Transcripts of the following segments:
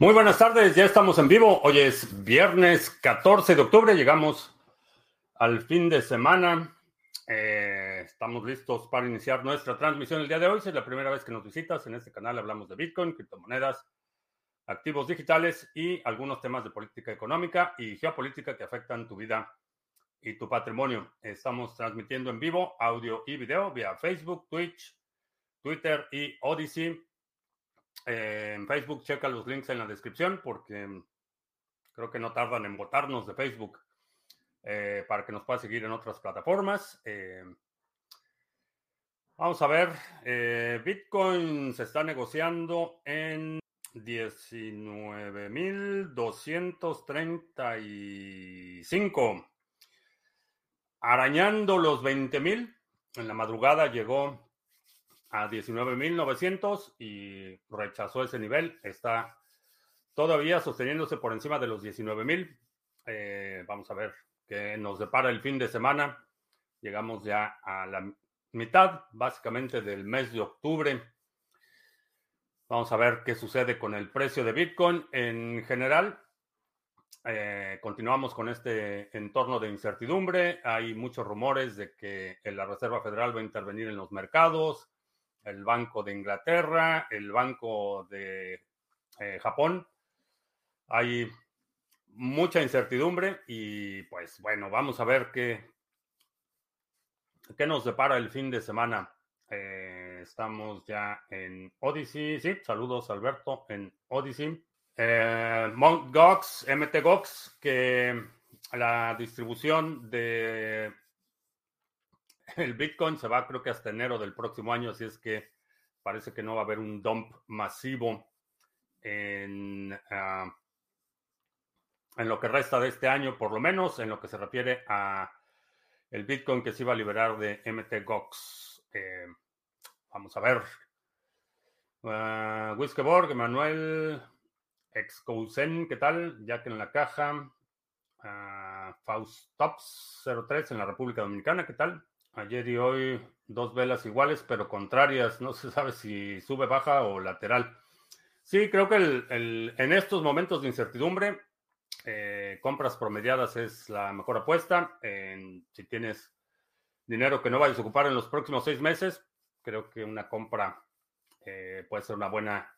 Muy buenas tardes, ya estamos en vivo. Hoy es viernes 14 de octubre, llegamos al fin de semana. Eh, estamos listos para iniciar nuestra transmisión el día de hoy. Si es la primera vez que nos visitas en este canal, hablamos de Bitcoin, criptomonedas, activos digitales y algunos temas de política económica y geopolítica que afectan tu vida y tu patrimonio. Estamos transmitiendo en vivo audio y video vía Facebook, Twitch, Twitter y Odyssey. Eh, en Facebook, checa los links en la descripción porque creo que no tardan en votarnos de Facebook eh, para que nos pueda seguir en otras plataformas. Eh, vamos a ver, Bitcoin se está negociando en 19.235, arañando los 20.000. En la madrugada llegó a 19.900 y rechazó ese nivel. Está todavía sosteniéndose por encima de los 19.000. Eh, vamos a ver qué nos depara el fin de semana. Llegamos ya a la mitad, básicamente, del mes de octubre. Vamos a ver qué sucede con el precio de Bitcoin. En general, eh, continuamos con este entorno de incertidumbre. Hay muchos rumores de que la Reserva Federal va a intervenir en los mercados el Banco de Inglaterra, el Banco de eh, Japón. Hay mucha incertidumbre y pues bueno, vamos a ver qué, qué nos depara el fin de semana. Eh, estamos ya en Odyssey. Sí, saludos Alberto en Odyssey. Eh, Gox, MT Gox, que la distribución de el Bitcoin se va creo que hasta enero del próximo año, así es que parece que no va a haber un dump masivo en, ah, en lo que resta de este año, por lo menos en lo que se refiere a el Bitcoin que se iba a liberar de MTGOX. Eh, vamos a ver. Uh, Wiskeborg, Manuel Excousen, ¿qué tal? Que en la caja. Uh, Faustops 03 en la República Dominicana, ¿qué tal? Ayer y hoy dos velas iguales, pero contrarias. No se sabe si sube, baja o lateral. Sí, creo que en estos momentos de incertidumbre, eh, compras promediadas es la mejor apuesta. si tienes dinero que no vayas a ocupar en los próximos seis meses, creo que una compra eh, puede ser una buena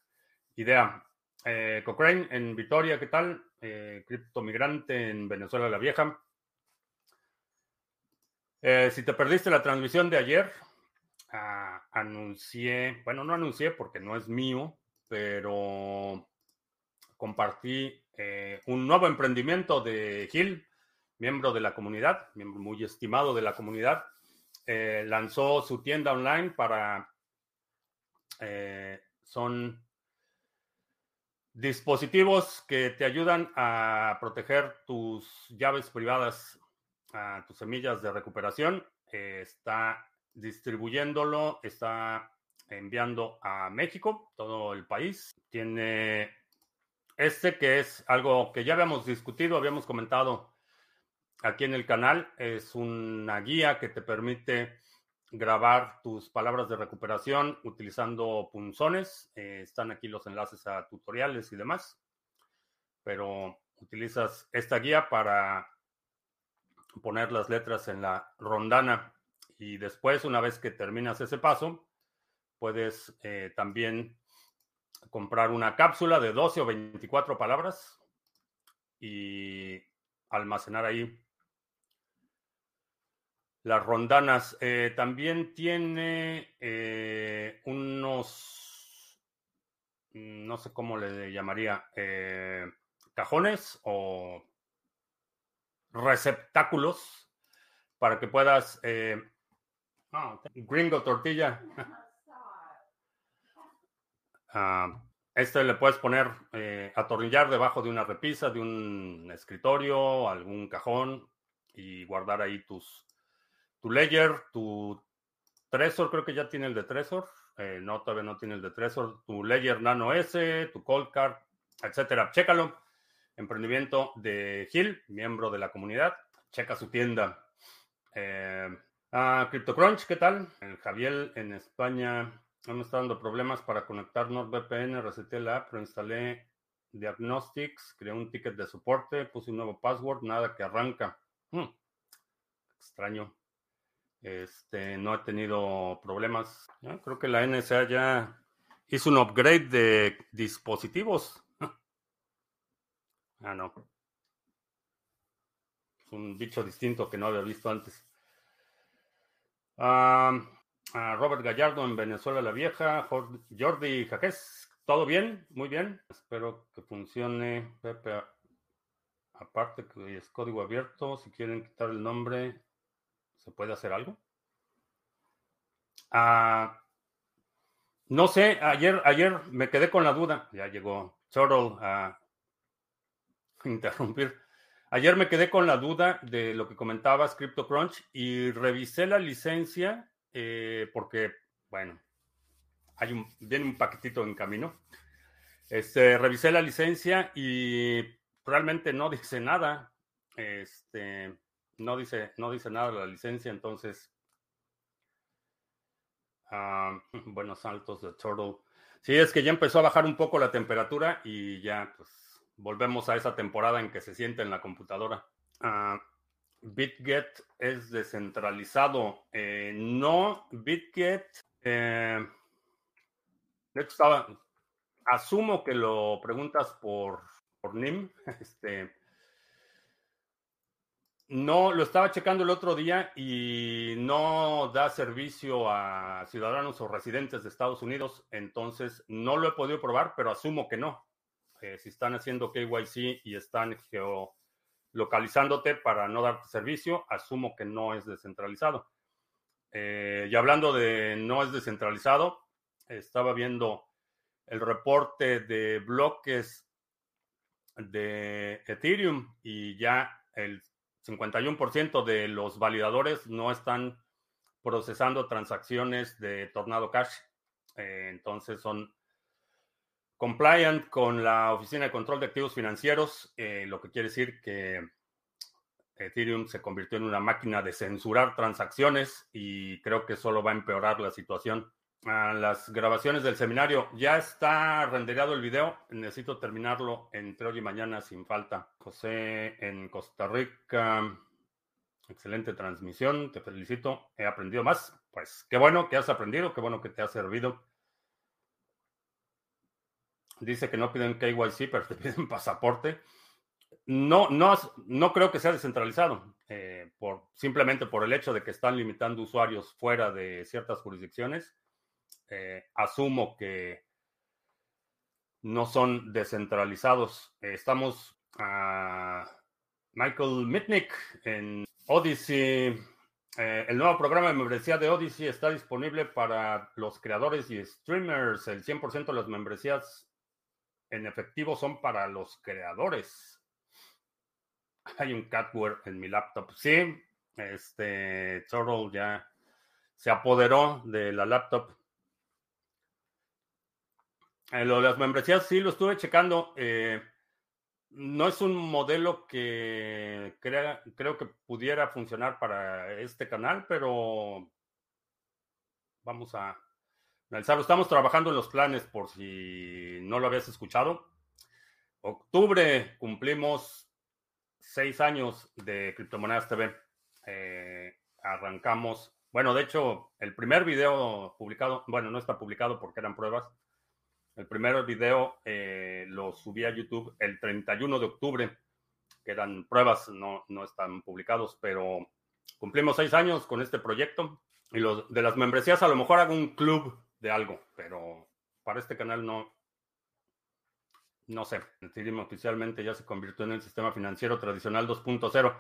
idea. Eh, Cochrane en Vitoria, ¿qué tal? Criptomigrante en Venezuela la Vieja. Eh, si te perdiste la transmisión de ayer, ah, anuncié, bueno, no anuncié porque no es mío, pero compartí eh, un nuevo emprendimiento de Gil, miembro de la comunidad, miembro muy estimado de la comunidad. Eh, lanzó su tienda online para... son dispositivos que te ayudan a proteger tus llaves privadas a tus semillas de recuperación, eh, está distribuyéndolo, está enviando a México, todo el país. Tiene este que es algo que ya habíamos discutido, habíamos comentado aquí en el canal, es una guía que te permite grabar tus palabras de recuperación utilizando punzones. Eh, están aquí los enlaces a tutoriales y demás, pero utilizas esta guía para poner las letras en la rondana y después, una vez que terminas ese paso, puedes eh, también comprar una cápsula de 12 o 24 palabras y almacenar ahí las rondanas. Eh, también tiene eh, unos, no sé cómo le llamaría, cajones o receptáculos para que puedas... Eh, gringo tortilla. Este le puedes poner, eh, atornillar debajo de una repisa, de un escritorio, algún cajón y guardar ahí tus, tu ledger, tu Trezor, creo que ya tiene el de Trezor. Eh, no, todavía no tiene el de Trezor. Tu Ledger Nano S, tu Cold Card, etcétera. Chécalo emprendimiento de Gil, miembro de la comunidad. Checa su tienda. Eh, CryptoCrunch, ¿qué tal? Javier en España me está dando problemas para conectar NordVPN. Reseté la app, pero instalé Diagnostics, creé un ticket de soporte, puse un nuevo password, nada que arranca. Hmm, extraño. Este, no he tenido problemas. creo que la NSA ya hizo un upgrade de dispositivos. Ah, no. Es un bicho distinto que no había visto antes. Robert Gallardo en Venezuela la Vieja. Jordi Jaques. ¿Todo bien? Muy bien. Espero que funcione. Pepe, aparte que es código abierto. Si quieren quitar el nombre, ¿Se puede hacer algo? Ah, no sé, ayer, ayer me quedé con la duda. Ya llegó Turtle a interrumpir. Ayer me quedé con la duda de lo que comentabas, CryptoCrunch, y revisé la licencia eh, porque, bueno, hay un, viene un paquetito en camino. Este, revisé la licencia y realmente no dice nada. Este, no dice, no dice nada la licencia, entonces. Ah, buenos saltos de Turtle. Sí, es que ya empezó a bajar un poco la temperatura y ya, pues, volvemos a esa temporada en que se siente en la computadora. Uh, BitGet es descentralizado. Eh, no, BitGet. Eh, de hecho, estaba. Asumo que lo preguntas por, por NIM. Este, no, lo estaba checando el otro día y no da servicio a ciudadanos o residentes de Estados Unidos, entonces no lo he podido probar, pero asumo que no. Eh, si están haciendo KYC y están geolocalizándote para no darte servicio, asumo que no es descentralizado. Eh, y hablando de no es descentralizado, estaba viendo el reporte de bloques de Ethereum y ya el 51% de los validadores no están procesando transacciones de Tornado Cash. Eh, entonces son compliant con la Oficina de Control de Activos Financieros, eh, lo que quiere decir que Ethereum se convirtió en una máquina de censurar transacciones y creo que solo va a empeorar la situación las grabaciones del seminario. Ya está renderado el video. Necesito terminarlo entre hoy y mañana sin falta. José en Costa Rica. Excelente transmisión. Te felicito. He aprendido más. Pues qué bueno que has aprendido. Qué bueno que te ha servido. Dice que no piden KYC, pero te piden pasaporte. No, no, no creo que sea descentralizado, eh, por, simplemente por el hecho de que están limitando usuarios fuera de ciertas jurisdicciones eh, asumo que no son descentralizados. estamos a Michael Mitnick en Odyssey. Eh, el nuevo programa de membresía de Odyssey está disponible para los creadores y streamers. El 100% de las membresías en efectivo son para los creadores. Hay un catware en mi laptop. Sí, este Turtle ya se apoderó de la laptop. Eh, lo de las membresías sí lo estuve checando. Eh, no es un modelo que creo que pudiera funcionar para este canal, pero vamos a analizarlo. Estamos trabajando en los planes por si no lo habías escuchado. Octubre cumplimos seis años de Criptomonedas TV. Eh, arrancamos, bueno, de hecho, el primer video publicado, bueno, no está publicado porque eran pruebas el primer video eh, lo subí a YouTube el 31 de octubre, que eran pruebas, no, no están publicados, pero cumplimos seis años con este proyecto. Y de las membresías a lo mejor hago un club de algo, pero para este canal no, no sé. Ethereum oficialmente ya se convirtió en el sistema financiero tradicional 2.0.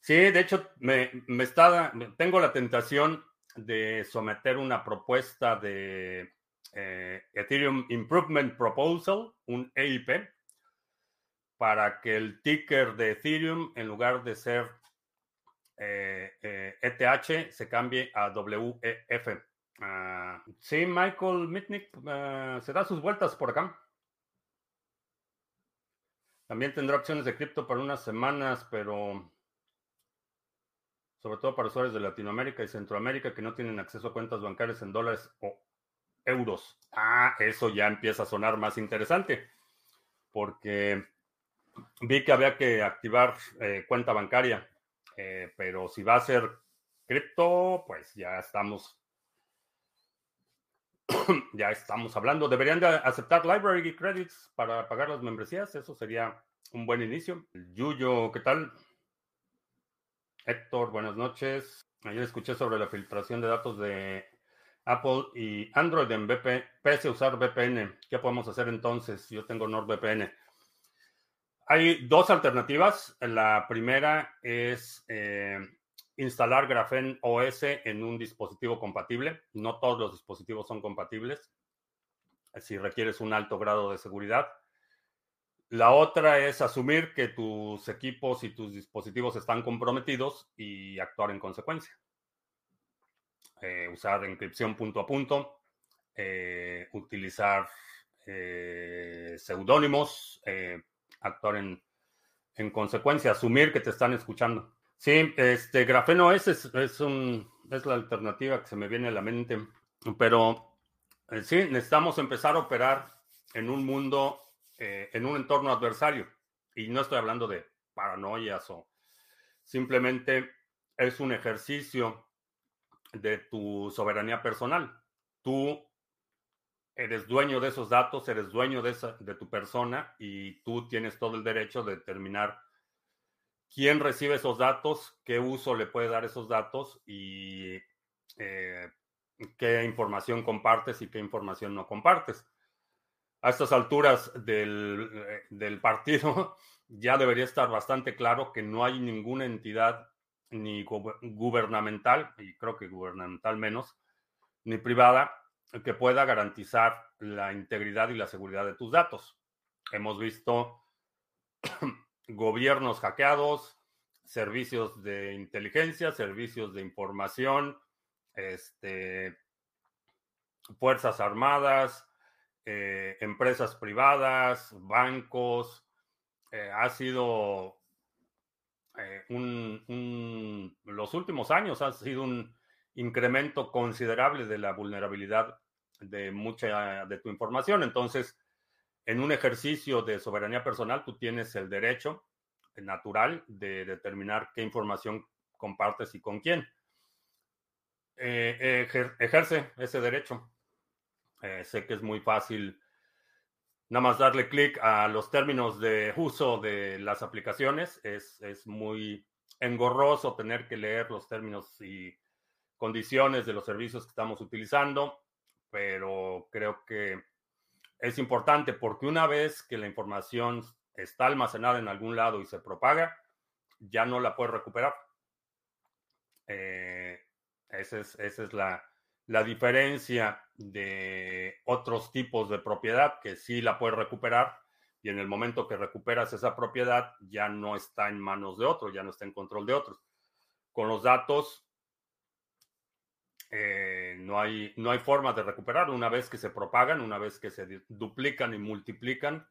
Sí, de hecho, me, está, tengo la tentación de someter una propuesta de eh, Ethereum Improvement Proposal, un EIP, para que el ticker de Ethereum, en lugar de ser ETH, eh, e se cambie a WEF. Ah, sí, Michael Mitnick se da sus vueltas por acá. También tendrá opciones de cripto para unas semanas, pero sobre todo para usuarios de Latinoamérica y Centroamérica que no tienen acceso a cuentas bancarias en dólares o euros. Ah, eso ya empieza a sonar más interesante, porque vi que había que activar eh, cuenta bancaria, eh, pero si va a ser cripto, pues ya estamos, ya estamos hablando. Deberían de aceptar library credits para pagar las membresías, eso sería un buen inicio. Yuyo, ¿qué tal? Héctor, buenas noches. Ayer escuché sobre la filtración de datos de Apple y Android en VPN, pese a usar VPN. ¿Qué podemos hacer entonces? Yo tengo NordVPN. Hay dos alternativas. La primera es eh, instalar Graphene OS en un dispositivo compatible. No todos los dispositivos son compatibles. Si requieres un alto grado de seguridad. La otra es asumir que tus equipos y tus dispositivos están comprometidos y actuar en consecuencia. Eh, usar encripción punto a punto, eh, utilizar eh, seudónimos, actuar en, en, consecuencia, asumir que te están escuchando. Sí, este grafeno es, es, un, es la alternativa que se me viene a la mente, pero sí, necesitamos empezar a operar en un mundo, en un entorno adversario. Y no estoy hablando de paranoias o simplemente es un ejercicio de tu soberanía personal. Tú eres dueño de esos datos, eres dueño de, esa, de tu persona y tú tienes todo el derecho de determinar quién recibe esos datos, qué uso le puede dar esos datos y eh, qué información compartes y qué información no compartes. A estas alturas del, eh, del partido ya debería estar bastante claro que no hay ninguna entidad ni gubernamental, y creo que gubernamental menos, ni privada, que pueda garantizar la integridad y la seguridad de tus datos. Hemos visto gobiernos hackeados, servicios de inteligencia, servicios de información, este, fuerzas armadas, eh, empresas privadas, bancos. Eh, ha sido eh, un, los últimos años ha sido un incremento considerable de la vulnerabilidad de mucha de tu información. Entonces, en un ejercicio de soberanía personal, tú tienes el derecho natural de determinar qué información compartes y con quién. Eh, ejerce ese derecho. Eh, sé que es muy fácil nada más darle clic a los términos de uso de las aplicaciones. Es, muy engorroso tener que leer los términos y condiciones de los servicios que estamos utilizando, pero creo que es importante porque una vez que la información está almacenada en algún lado y se propaga, ya no la puedes recuperar. Eh, esa es la, la diferencia de otros tipos de propiedad que sí la puedes recuperar y en el momento que recuperas esa propiedad ya no está en manos de otros, ya no está en control de otros. Con los datos eh, no, hay, no hay forma de recuperar. Una vez que se propagan, una vez que se duplican y multiplican,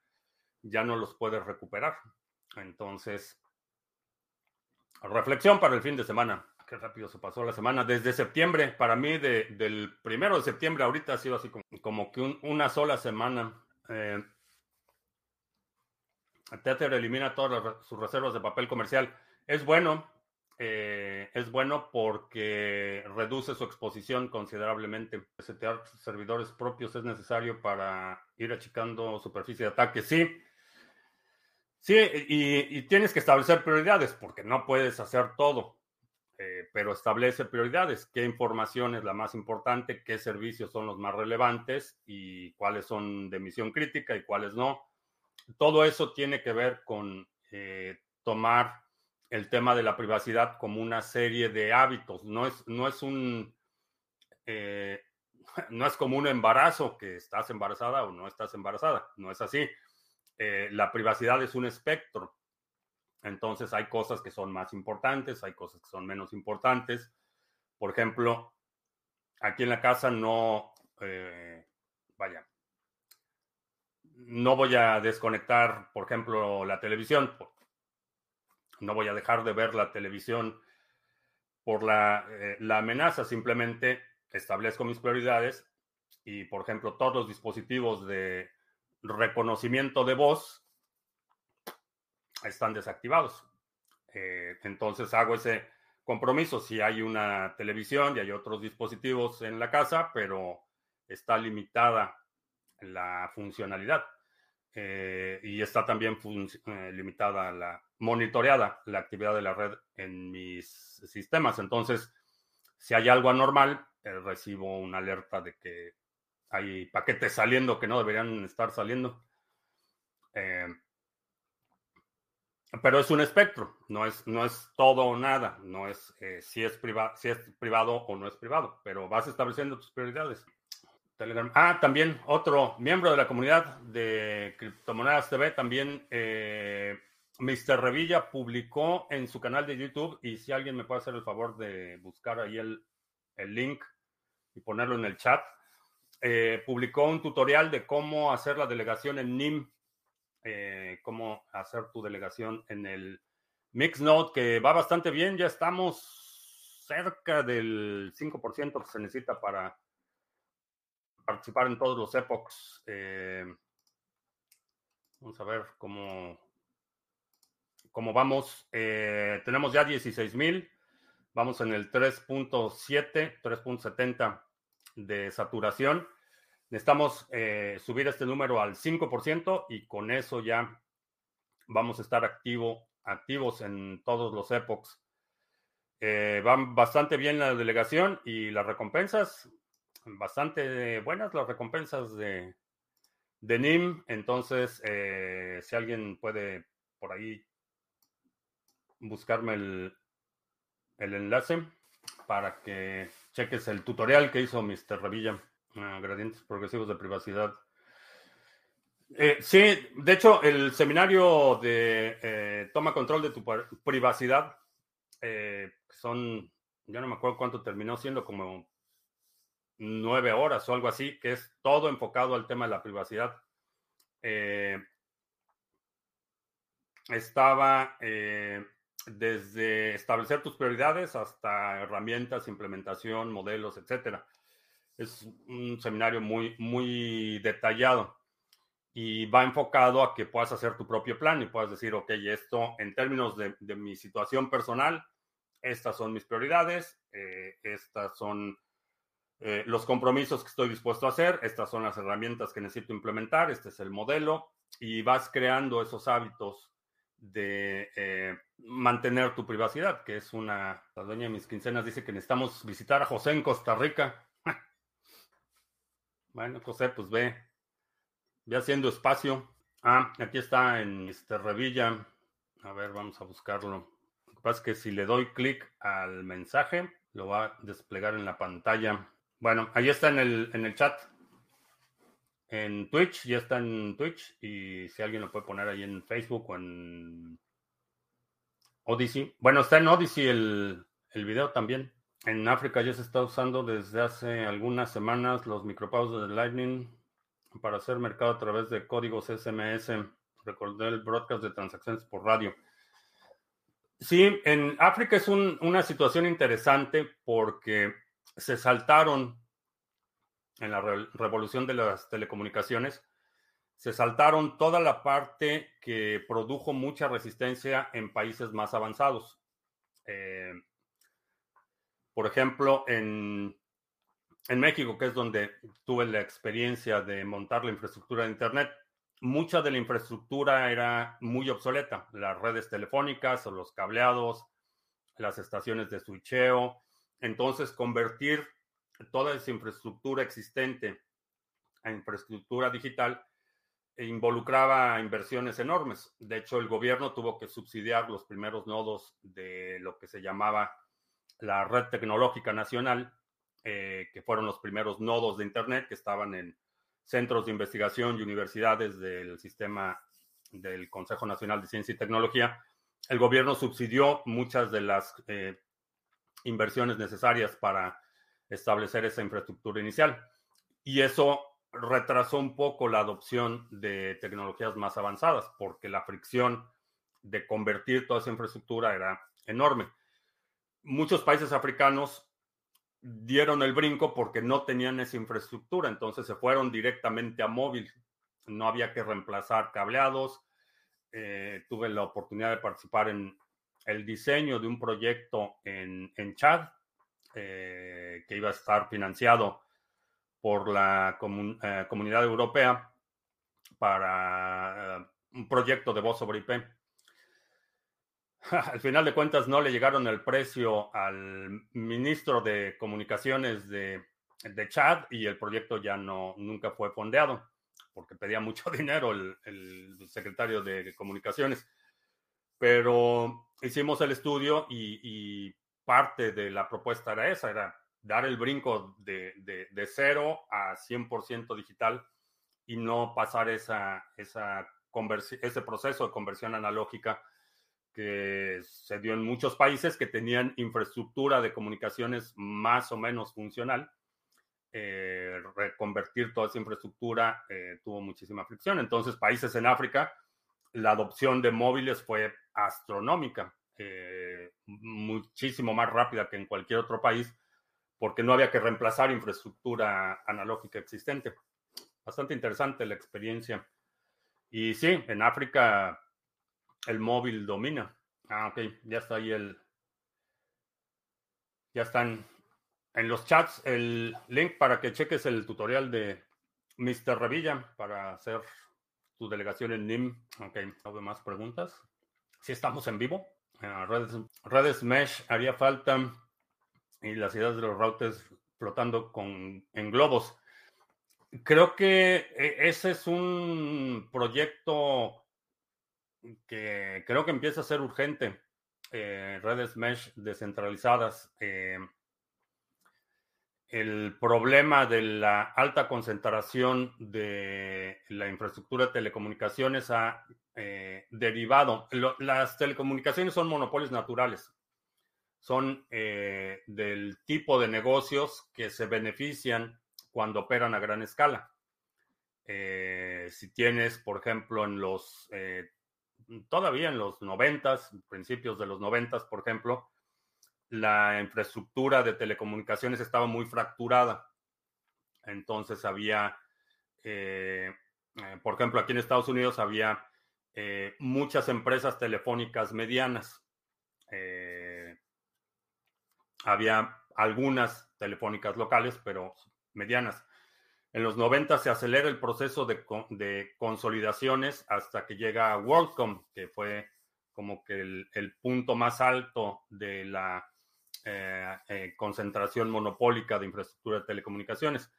ya no los puedes recuperar. Entonces, reflexión para el fin de semana qué rápido se pasó la semana. Desde septiembre, para mí, del primero de septiembre ahorita ha sido así como, que una sola semana. Eh, Tether elimina todas sus reservas de papel comercial. Es bueno, eh, es bueno porque reduce su exposición considerablemente. Setear servidores propios es necesario para ir achicando superficie de ataque. Sí, sí, y tienes que establecer prioridades porque no puedes hacer todo. Eh, pero establece prioridades, qué información es la más importante, qué servicios son los más relevantes y cuáles son de misión crítica y cuáles no. Todo eso tiene que ver con eh, tomar el tema de la privacidad como una serie de hábitos. No es, no es un eh, no es como un embarazo que estás embarazada o no estás embarazada. No es así. la privacidad es un espectro. Entonces hay cosas que son más importantes, hay cosas que son menos importantes. Por ejemplo, aquí en la casa no, eh, vaya, no voy a desconectar, por ejemplo, la televisión. No voy a dejar de ver la televisión por la, eh, la amenaza, simplemente establezco mis prioridades y, por ejemplo, todos los dispositivos de reconocimiento de voz están desactivados. Eh, entonces hago ese compromiso si hay una televisión y hay otros dispositivos en la casa, pero está limitada la funcionalidad. Eh, y está también eh, limitada la monitoreada la actividad de la red en mis sistemas. Entonces, si hay algo anormal, recibo una alerta de que hay paquetes saliendo que no deberían estar saliendo. Eh, pero es un espectro, no es, no es todo o nada, no es eh, si, es si es privado o no es privado, pero vas estableciendo tus prioridades. Telegram. Ah, también otro miembro de la comunidad de Criptomonedas TV, también eh, Mr. Revilla publicó en su canal de YouTube, y si alguien me puede hacer el favor de buscar ahí el, el link y ponerlo en el chat, eh, publicó un tutorial de cómo hacer la delegación en NIM, eh, cómo hacer tu delegación en el Mixnode, que va bastante bien. Ya estamos cerca del 5% que se necesita para participar en todos los epochs. Eh, vamos a ver cómo, cómo vamos. tenemos ya 16 mil. Vamos en el 3.7, 3.70 de saturación. Necesitamos eh, subir este número al 5% y con eso ya vamos a estar activo, activos en todos los epochs. Eh, van bastante bien la delegación y las recompensas, bastante buenas las recompensas de, de NIM. Entonces, eh, si alguien puede por ahí buscarme el, el enlace para que cheques el tutorial que hizo Mr. Revilla, ah, gradientes progresivos de privacidad. Eh, sí, de hecho, el seminario de eh, toma control de tu privacidad son, yo no me acuerdo cuánto terminó siendo, como nueve horas o algo así, que es todo enfocado al tema de la privacidad. estaba desde establecer tus prioridades hasta herramientas, implementación, modelos, etcétera. Es un seminario muy, muy detallado y va enfocado a que puedas hacer tu propio plan y puedas decir, ok, esto en términos de, mi situación personal, estas son mis prioridades, eh, estas son eh, los compromisos que estoy dispuesto a hacer, estas son las herramientas que necesito implementar, este es el modelo y vas creando esos hábitos de eh, mantener tu privacidad, que es una... La dueña de mis quincenas dice que necesitamos visitar a José en Costa Rica. bueno, José, pues ve, ve haciendo espacio. Ah, aquí está en Mr. Revilla. A ver, vamos a buscarlo. Lo que pasa es que si le doy clic al mensaje, lo va a desplegar en la pantalla. Bueno, ahí está en el, en el chat en Twitch, ya está en Twitch y si alguien lo puede poner ahí en Facebook o en Odyssey. Bueno, está en Odyssey el, el video también. En África ya se está usando desde hace algunas semanas los micropagos de Lightning para hacer mercado a través de códigos SMS. Recordé el broadcast de transacciones por radio. Sí, en África es una situación interesante porque se saltaron en la revolución de las telecomunicaciones, se saltaron toda la parte que produjo mucha resistencia en países más avanzados. Eh, por ejemplo, en, en México, que es donde tuve la experiencia de montar la infraestructura de Internet, mucha de la infraestructura era muy obsoleta. Las redes telefónicas o los cableados, las estaciones de switcheo. Entonces, convertir toda esa infraestructura existente a infraestructura digital involucraba inversiones enormes. De hecho, el gobierno tuvo que subsidiar los primeros nodos de lo que se llamaba la Red Tecnológica Nacional, eh, que fueron los primeros nodos de Internet que estaban en centros de investigación y universidades del sistema del Consejo Nacional de Ciencia y Tecnología. El gobierno subsidió muchas de las eh, inversiones necesarias para establecer esa infraestructura inicial. Y eso retrasó un poco la adopción de tecnologías más avanzadas, porque la fricción de convertir toda esa infraestructura era enorme. Muchos países africanos dieron el brinco porque no tenían esa infraestructura, entonces se fueron directamente a móvil. No había que reemplazar cableados, tuve la oportunidad de participar en el diseño de un proyecto en, en Chad que iba a estar financiado por la comunidad europea para un proyecto de voz sobre IP. Al final de cuentas no le llegaron el precio al ministro de comunicaciones de, de Chad y el proyecto ya no nunca fue fondeado porque pedía mucho dinero el, secretario de comunicaciones. Pero hicimos el estudio y, parte de la propuesta era esa, era dar el brinco de, de, de cero a 100% digital y no pasar esa, esa ese proceso de conversión analógica que se dio en muchos países que tenían infraestructura de comunicaciones más o menos funcional. Eh, reconvertir toda esa infraestructura eh, tuvo muchísima fricción. Entonces, países en África, la adopción de móviles fue astronómica, eh, muchísimo más rápida que en cualquier otro país, porque no había que reemplazar infraestructura analógica existente. Bastante interesante la experiencia. Y sí, en África el móvil domina. Ah, ok, ya está ahí el. Ya están en los chats el link para que cheques el tutorial de Mr. Revilla para hacer tu delegación en NIM. Ok, ¿no más preguntas? Si estamos en vivo. Redes, redes, Mesh haría falta y las ideas de los routers flotando con, en globos. Creo que e, ese es un proyecto que creo que empieza a ser urgente. Eh, redes mesh descentralizadas. Eh, el problema de la alta concentración de la infraestructura de telecomunicaciones ha eh, derivado. las telecomunicaciones son monopolios naturales. Son del tipo de negocios que se benefician cuando operan a gran escala. Eh, si tienes, por ejemplo, en los, eh, todavía en los noventas, principios de los noventas, por ejemplo, la infraestructura de telecomunicaciones estaba muy fracturada. Entonces había, eh, por ejemplo, aquí en Estados Unidos había muchas empresas telefónicas medianas. había algunas telefónicas locales, pero medianas. En los 90 se acelera el proceso de, consolidaciones hasta que llega a WorldCom, que fue como que el, punto más alto de la eh, eh, concentración monopólica de infraestructura de telecomunicaciones.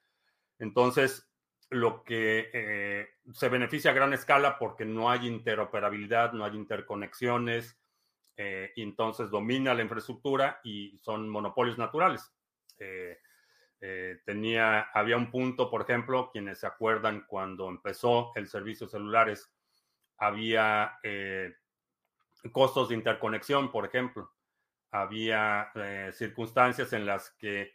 Entonces, lo que eh, se beneficia a gran escala porque no hay interoperabilidad, no hay interconexiones, y entonces domina la infraestructura y son monopolios naturales. Tenía, había un punto, por ejemplo, quienes se acuerdan cuando empezó el servicio celulares, había costos de interconexión, por ejemplo. Había eh, circunstancias en las que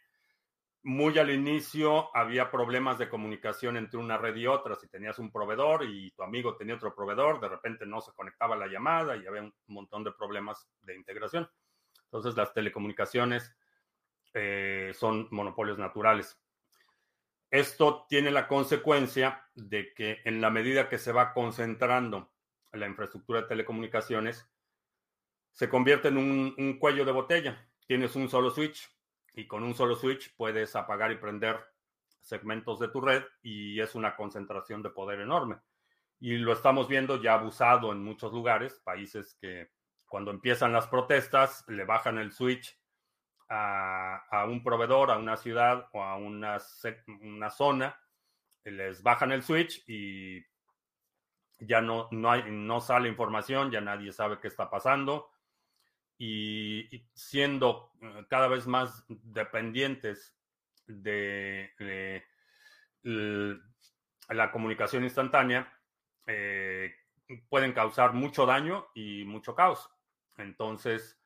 muy al inicio había problemas de comunicación entre una red y otra. Si tenías un proveedor y tu amigo tenía otro proveedor, de repente no se conectaba la llamada y había un montón de problemas de integración. Entonces las telecomunicaciones eh, son monopolios naturales. Esto tiene la consecuencia de que en la medida que se va concentrando la infraestructura de telecomunicaciones, se convierte en un, cuello de botella. Tienes un solo switch y con un solo switch puedes apagar y prender segmentos de tu red y es una concentración de poder enorme. Y lo estamos viendo ya abusado en muchos lugares, países que cuando empiezan las protestas le bajan el switch a, un proveedor, a una ciudad o a una, una zona, les bajan el switch y ya no, no, hay, no sale información, ya nadie sabe qué está pasando. Y, siendo eh, cada vez más dependientes de, la comunicación instantánea, eh, pueden causar mucho daño y mucho caos. Entonces,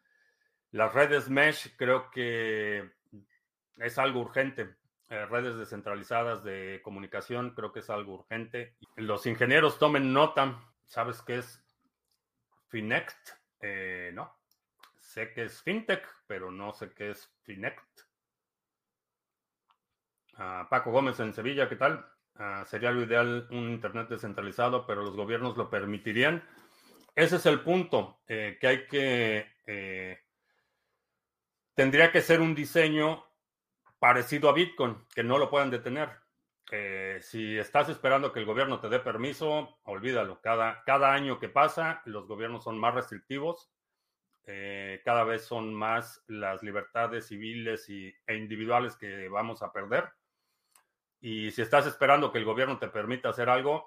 las redes mesh creo que es algo urgente. Eh, redes descentralizadas de comunicación creo que es algo urgente. Los ingenieros tomen nota. ¿Sabes qué es Finext? Eh, no. Sé que es FinTech, pero no sé qué es Finext. Ah, Paco Gómez en Sevilla, ¿qué tal? Ah, sería lo ideal un Internet descentralizado, pero los gobiernos lo permitirían. ese es el punto, eh, que hay que... Eh, tendría que ser un diseño parecido a Bitcoin, que no lo puedan detener. Eh, si estás esperando que el gobierno te dé permiso, olvídalo. Cada, cada año que pasa, los gobiernos son más restrictivos. Cada vez son más las libertades civiles y, e individuales que vamos a perder. Y si estás esperando que el gobierno te permita hacer algo,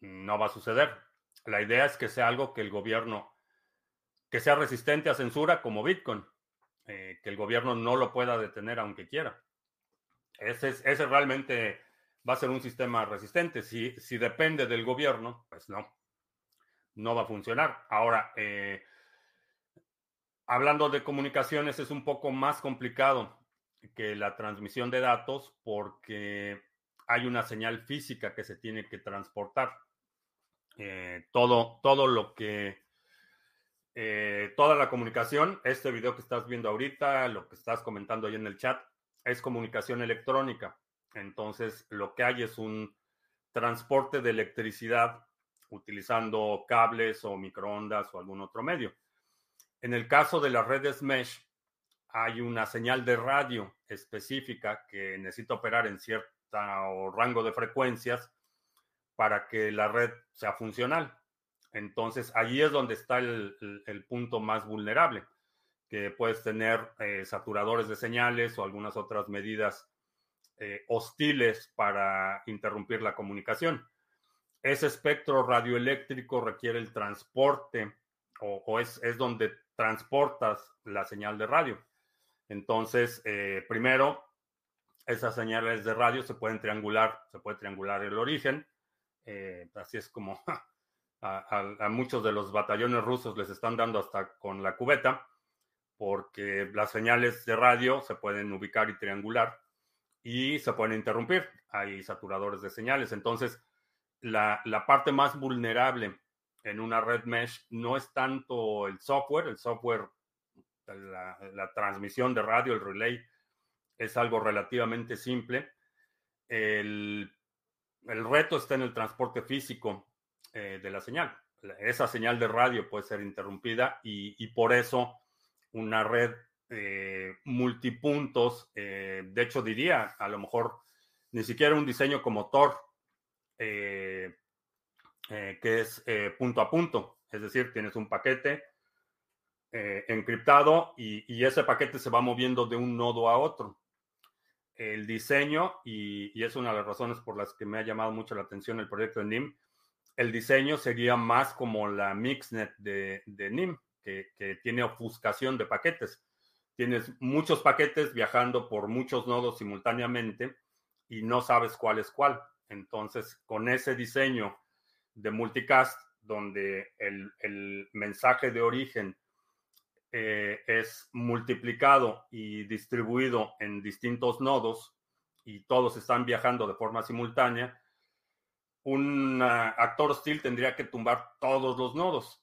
no va a suceder. La idea es que sea algo que el gobierno, que sea resistente a censura como Bitcoin, eh, que el gobierno no lo pueda detener aunque quiera. Ese, es, ese realmente va a ser un sistema resistente. Si, si depende del gobierno, pues no, no va a funcionar. Ahora, eh, hablando de comunicaciones, es un poco más complicado que la transmisión de datos porque hay una señal física que se tiene que transportar. Eh, todo, todo lo que, eh, toda la comunicación, este video que estás viendo ahorita, lo que estás comentando ahí en el chat, es comunicación electrónica. Entonces, lo que hay es un transporte de electricidad utilizando cables o microondas o algún otro medio. En el caso de las redes mesh, hay una señal de radio específica que necesita operar en cierto rango de frecuencias para que la red sea funcional. Entonces, allí es donde está el, punto más vulnerable, que puedes tener eh, saturadores de señales o algunas otras medidas eh, hostiles para interrumpir la comunicación. Ese espectro radioeléctrico requiere el transporte o, es, es, donde transportas la señal de radio. Entonces, eh, primero, esas señales de radio se pueden triangular, se puede triangular el origen, eh, así es como a, muchos de los batallones rusos les están dando hasta con la cubeta, porque las señales de radio se pueden ubicar y triangular y se pueden interrumpir. Hay saturadores de señales. Entonces, la, parte más vulnerable en una red mesh no es tanto el software, el software, la, la transmisión de radio, el relay, es algo relativamente simple. El el reto está en el transporte físico eh, de la señal. Esa señal de radio puede ser interrumpida y, por eso una red eh, multipuntos, eh, de hecho diría, a lo mejor ni siquiera un diseño como Tor, que es punto a punto, es decir, tienes un paquete encriptado y ese paquete se va moviendo de un nodo a otro el diseño, y, es una de las razones por las que me ha llamado mucho la atención el proyecto de NIM, el diseño sería más como la Mixnet de, de NIM, que, tiene ofuscación de paquetes. Tienes muchos paquetes viajando por muchos nodos simultáneamente y no sabes cuál es cuál. Entonces, con ese diseño de multicast, donde el, mensaje de origen eh, es multiplicado y distribuido en distintos nodos y todos están viajando de forma simultánea, un actor hostil tendría que tumbar todos los nodos.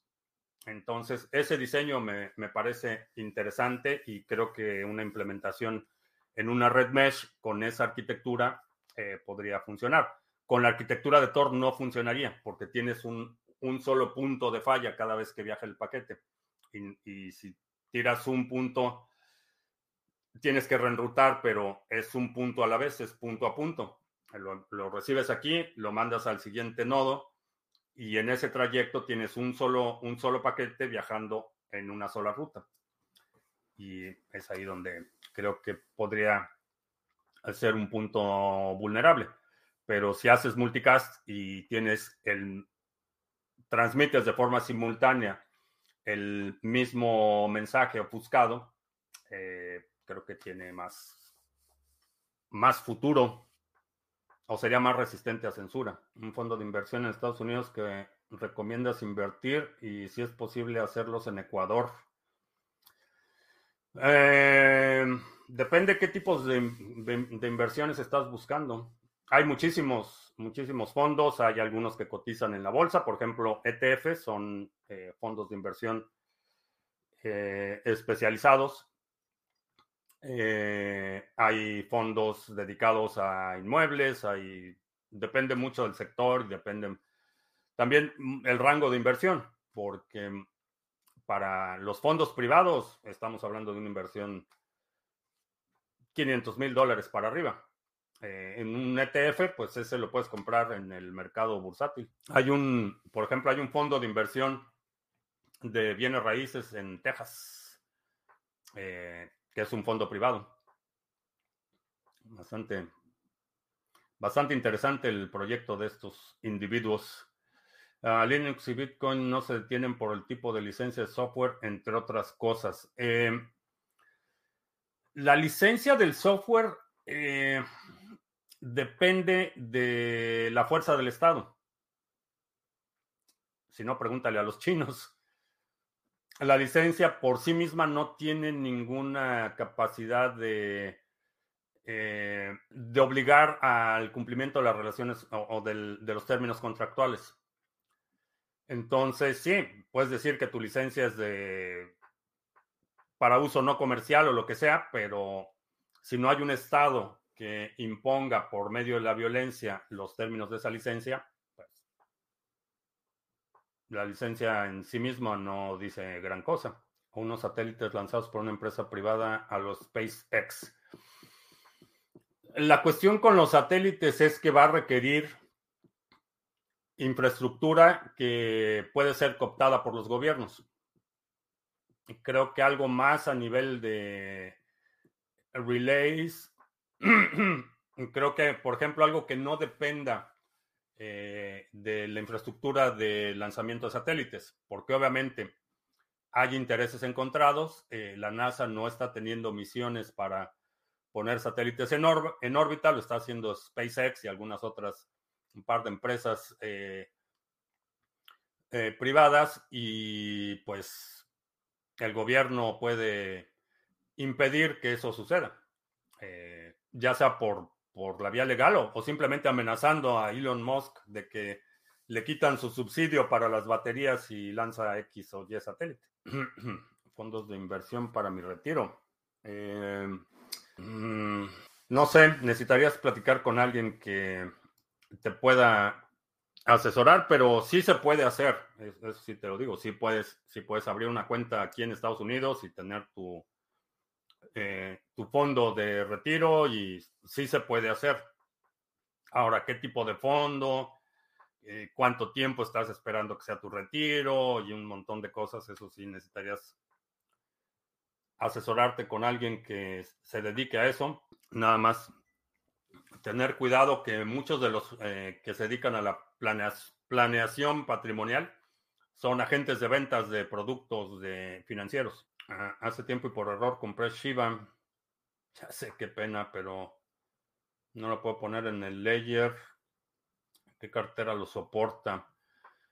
Entonces, ese diseño me, parece interesante y creo que una implementación en una red mesh con esa arquitectura eh, podría funcionar. Con la arquitectura de Tor no funcionaría porque tienes un, un solo punto de falla cada vez que viaja el paquete y, si tiras un punto, tienes que reenrutar, pero es un punto a la vez, es punto a punto. Lo, recibes aquí, lo mandas al siguiente nodo y en ese trayecto tienes un solo, un solo paquete viajando en una sola ruta. Y es ahí donde creo que podría ser un punto vulnerable. Pero si haces multicast y tienes el transmites de forma simultánea el mismo mensaje ofuscado, eh, creo que tiene más, más futuro o sería más resistente a censura. Un fondo de inversión en Estados Unidos que recomiendas invertir y si es posible hacerlos en Ecuador. Eh, depende qué tipos de, inversiones estás buscando. Hay muchísimos muchísimos fondos, hay algunos que cotizan en la bolsa, por ejemplo, ETF son eh, fondos de inversión eh, especializados. Hay fondos dedicados a inmuebles, hay, depende mucho del sector, depende También mm, el rango de inversión, porque para los fondos privados estamos hablando de una inversión 500 mil dólares para arriba. Eh, en un ETF, pues ese lo puedes comprar en el mercado bursátil. Hay un, por ejemplo, hay un fondo de inversión de bienes raíces en Texas, eh, que es un fondo privado. Bastante, bastante interesante el proyecto de estos individuos. Ah, Linux y Bitcoin no se detienen por el tipo de licencia de software, entre otras cosas. Eh, la licencia del software eh, depende de la fuerza del Estado. Si no, pregúntale a los chinos. La licencia por sí misma no tiene ninguna capacidad de, eh, de obligar al cumplimiento de las relaciones o, de los términos contractuales. Entonces, sí, puedes decir que tu licencia es de para uso no comercial o lo que sea, pero si no hay un Estado que imponga por medio de la violencia los términos de esa licencia, pues la licencia en sí misma no dice gran cosa. Unos satélites lanzados por una empresa privada a los SpaceX. La cuestión con los satélites es que va a requerir infraestructura que puede ser cooptada por los gobiernos. Creo que algo más a nivel de relays, creo que, por ejemplo, algo que no dependa eh, de la infraestructura de lanzamiento de satélites, porque obviamente hay intereses encontrados. Eh, la NASA no está teniendo misiones para poner satélites en, en órbita, lo está haciendo SpaceX y algunas otras un par de empresas eh, eh, privadas y pues el gobierno puede impedir que eso suceda, eh, ya sea por, por la vía legal o, simplemente amenazando a Elon Musk de que le quitan su subsidio para las baterías y lanza X o Y satélite. Fondos de inversión para mi retiro. Mm, no sé, necesitarías platicar con alguien que te pueda asesorar, pero sí se puede hacer, eso sí te lo digo, sí puedes, sí puedes abrir una cuenta aquí en Estados Unidos y tener tu, eh, tu fondo de retiro y sí se puede hacer. Ahora, ¿qué tipo de fondo? Eh, ¿Cuánto tiempo estás esperando que sea tu retiro? Y un montón de cosas, eso sí necesitarías asesorarte con alguien que se dedique a eso. Nada más tener cuidado que muchos de los eh, que se dedican a la planeación patrimonial son agentes de ventas de productos de financieros. Ah, hace tiempo y por error compré Shiba. Ya sé qué pena, pero no lo puedo poner en el layer. ¿Qué cartera lo soporta?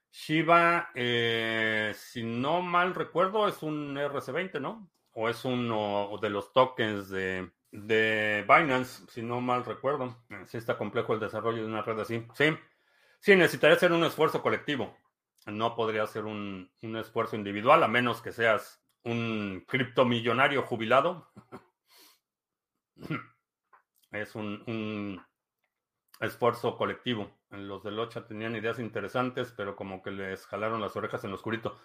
Shiba, eh, si no mal recuerdo, es un RC20, ¿no? O es uno de los tokens de, de Binance, si no mal recuerdo. Si está complejo el desarrollo de una red así. Sí, sí, necesitaría ser un esfuerzo colectivo. No podría ser un, esfuerzo individual, a menos que seas un criptomillonario jubilado. es un, esfuerzo colectivo. Los de Locha tenían ideas interesantes, pero como que les jalaron las orejas en lo oscurito.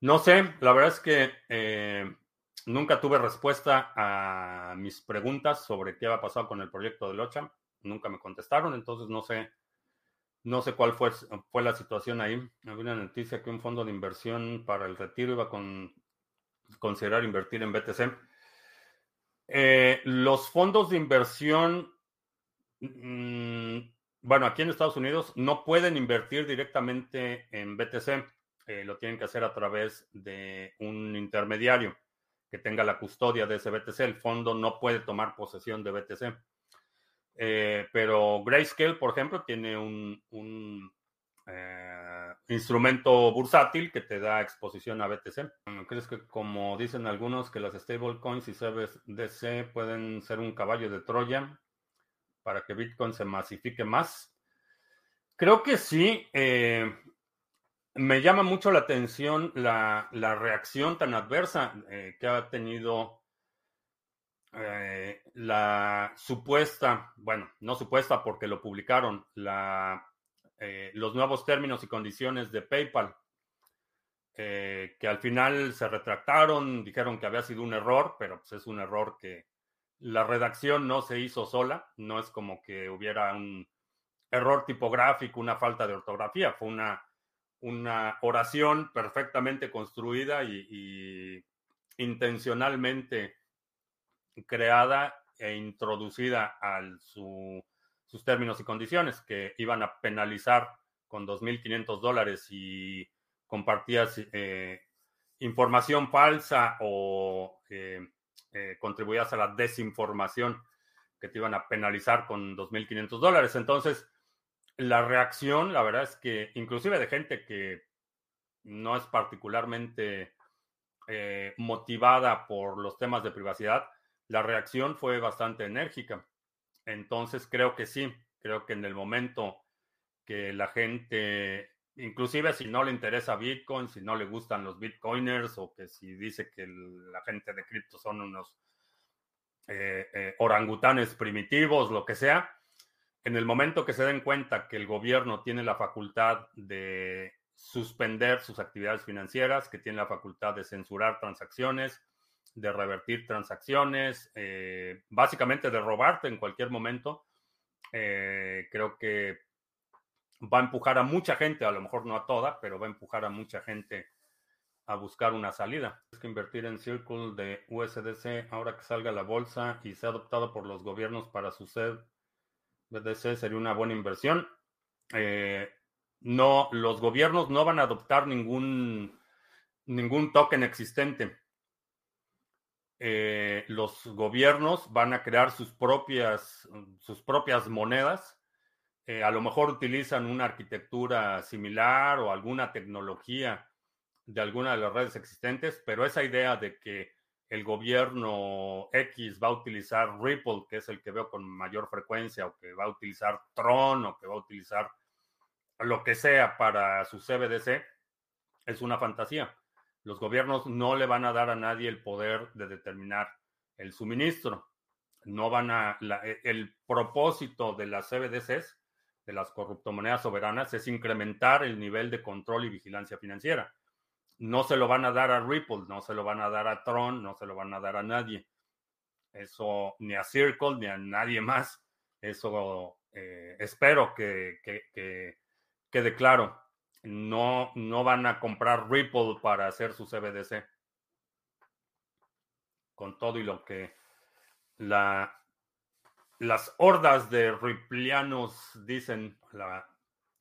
No sé, la verdad es que eh, Nunca tuve respuesta a mis preguntas sobre qué había pasado con el proyecto de Locha. Nunca me contestaron, entonces no sé, no sé cuál fue, fue la situación ahí. Había una noticia que un fondo de inversión para el retiro iba a con, considerar invertir en BTC. Eh, los fondos de inversión, mm, bueno, aquí en Estados Unidos no pueden invertir directamente en BTC. Eh, lo tienen que hacer a través de un intermediario que tenga la custodia de ese BTC. El fondo no puede tomar posesión de BTC. Eh, pero Grayscale, por ejemplo, tiene un, eh, instrumento bursátil que te da exposición a BTC. ¿Crees que, como dicen algunos, que las stablecoins y CBDC pueden ser un caballo de Troya para que Bitcoin se masifique más? Creo que sí. Eh, me llama mucho la atención la, reacción tan adversa eh, que ha tenido eh, la supuesta, bueno, no supuesta porque lo publicaron, la eh, los nuevos términos y condiciones de PayPal, que al final se retractaron, dijeron que había sido un error, pero pues es un error que la redacción no se hizo sola, no es como que hubiera un error tipográfico, una falta de ortografía, fue una, una oración perfectamente construida y, intencionalmente creada e introducida a sus términos y condiciones, que iban a penalizar con 2.500 dólares y compartías eh, información falsa o eh, eh, contribuías a la desinformación que te iban a penalizar con 2.500 dólares. Entonces, la reacción, la verdad es que inclusive de gente que no es particularmente eh, motivada por los temas de privacidad, la reacción fue bastante enérgica. Entonces, creo que sí, creo que en el momento que la gente inclusive si no le interesa Bitcoin, si no le gustan los Bitcoiners o que si dice que la gente de cripto son unos eh, eh, orangutanes primitivos, lo que sea, en el momento que se den cuenta que el gobierno tiene la facultad de suspender sus actividades financieras, que tiene la facultad de censurar transacciones, de revertir transacciones, eh, básicamente de robarte en cualquier momento, creo que va a empujar a mucha gente, a lo mejor no a toda, pero va a empujar a mucha gente a buscar una salida. Es que invertir en Circle de USDC ahora que salga la bolsa y sea adoptado por los gobiernos para su sed BDC sería una buena inversión. Eh, no, los gobiernos no van a adoptar ningún, ningún token existente. Eh, los gobiernos van a crear sus propias, sus propias monedas eh, a lo mejor utilizan una arquitectura similar o alguna tecnología de alguna de las redes existentes, pero esa idea de que el gobierno X va a utilizar Ripple, que es el que veo con mayor frecuencia, o que va a utilizar Tron, o que va a utilizar lo que sea para su CBDC, es una fantasía. Los gobiernos no le van a dar a nadie el poder de determinar el suministro. No van a. el propósito de las CBDCs de las corruptomonedas soberanas es incrementar el nivel de control y vigilancia financiera. No se lo van a dar a Ripple, no se lo van a dar a Tron, no se lo van a dar a nadie. Eso ni a Circle ni a nadie más. Eso eh, espero que, quede claro. No, no van a comprar Ripple para hacer su CBDC. Con todo y lo que la las hordas de riplianos dicen la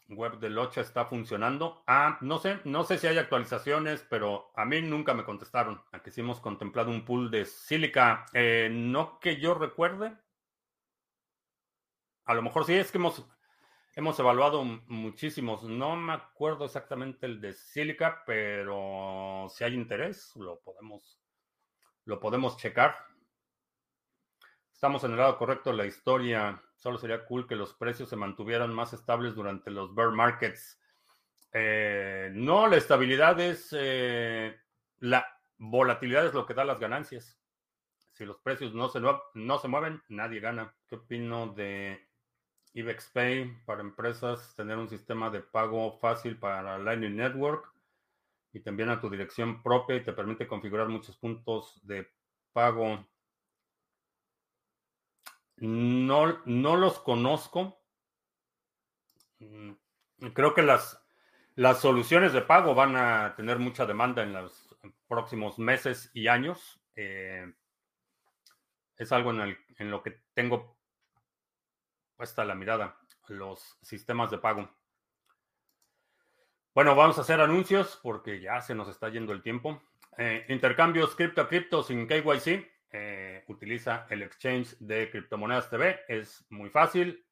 web del 8 está funcionando. Ah, no sé, no sé si hay actualizaciones, pero a mí nunca me contestaron. Aquí sí hemos contemplado un pool de sílica. Eh, no que yo recuerde. A lo mejor sí, es que hemos, hemos evaluado muchísimos. No me acuerdo exactamente el de sílica, pero si hay interés, lo podemos, lo podemos checar. Estamos en el lado correcto de la historia. Solo sería cool que los precios se mantuvieran más estables durante los bear markets. Eh, no, la estabilidad es eh, la volatilidad es lo que da las ganancias. Si los precios no se, no se mueven, nadie gana. ¿Qué opino de IBEX Pay para empresas? Tener un sistema de pago fácil para Lightning Network y también a tu dirección propia y te permite configurar muchos puntos de pago. No, no los conozco. Mm, creo que las, las soluciones de pago van a tener mucha demanda en los próximos meses y años. Eh, es algo en, en lo que tengo puesta la mirada, los sistemas de pago. Bueno, vamos a hacer anuncios porque ya se nos está yendo el tiempo. Eh, intercambios cripto a cripto sin KYC. Eh, utiliza el exchange de criptomonedas TV. Es muy fácil,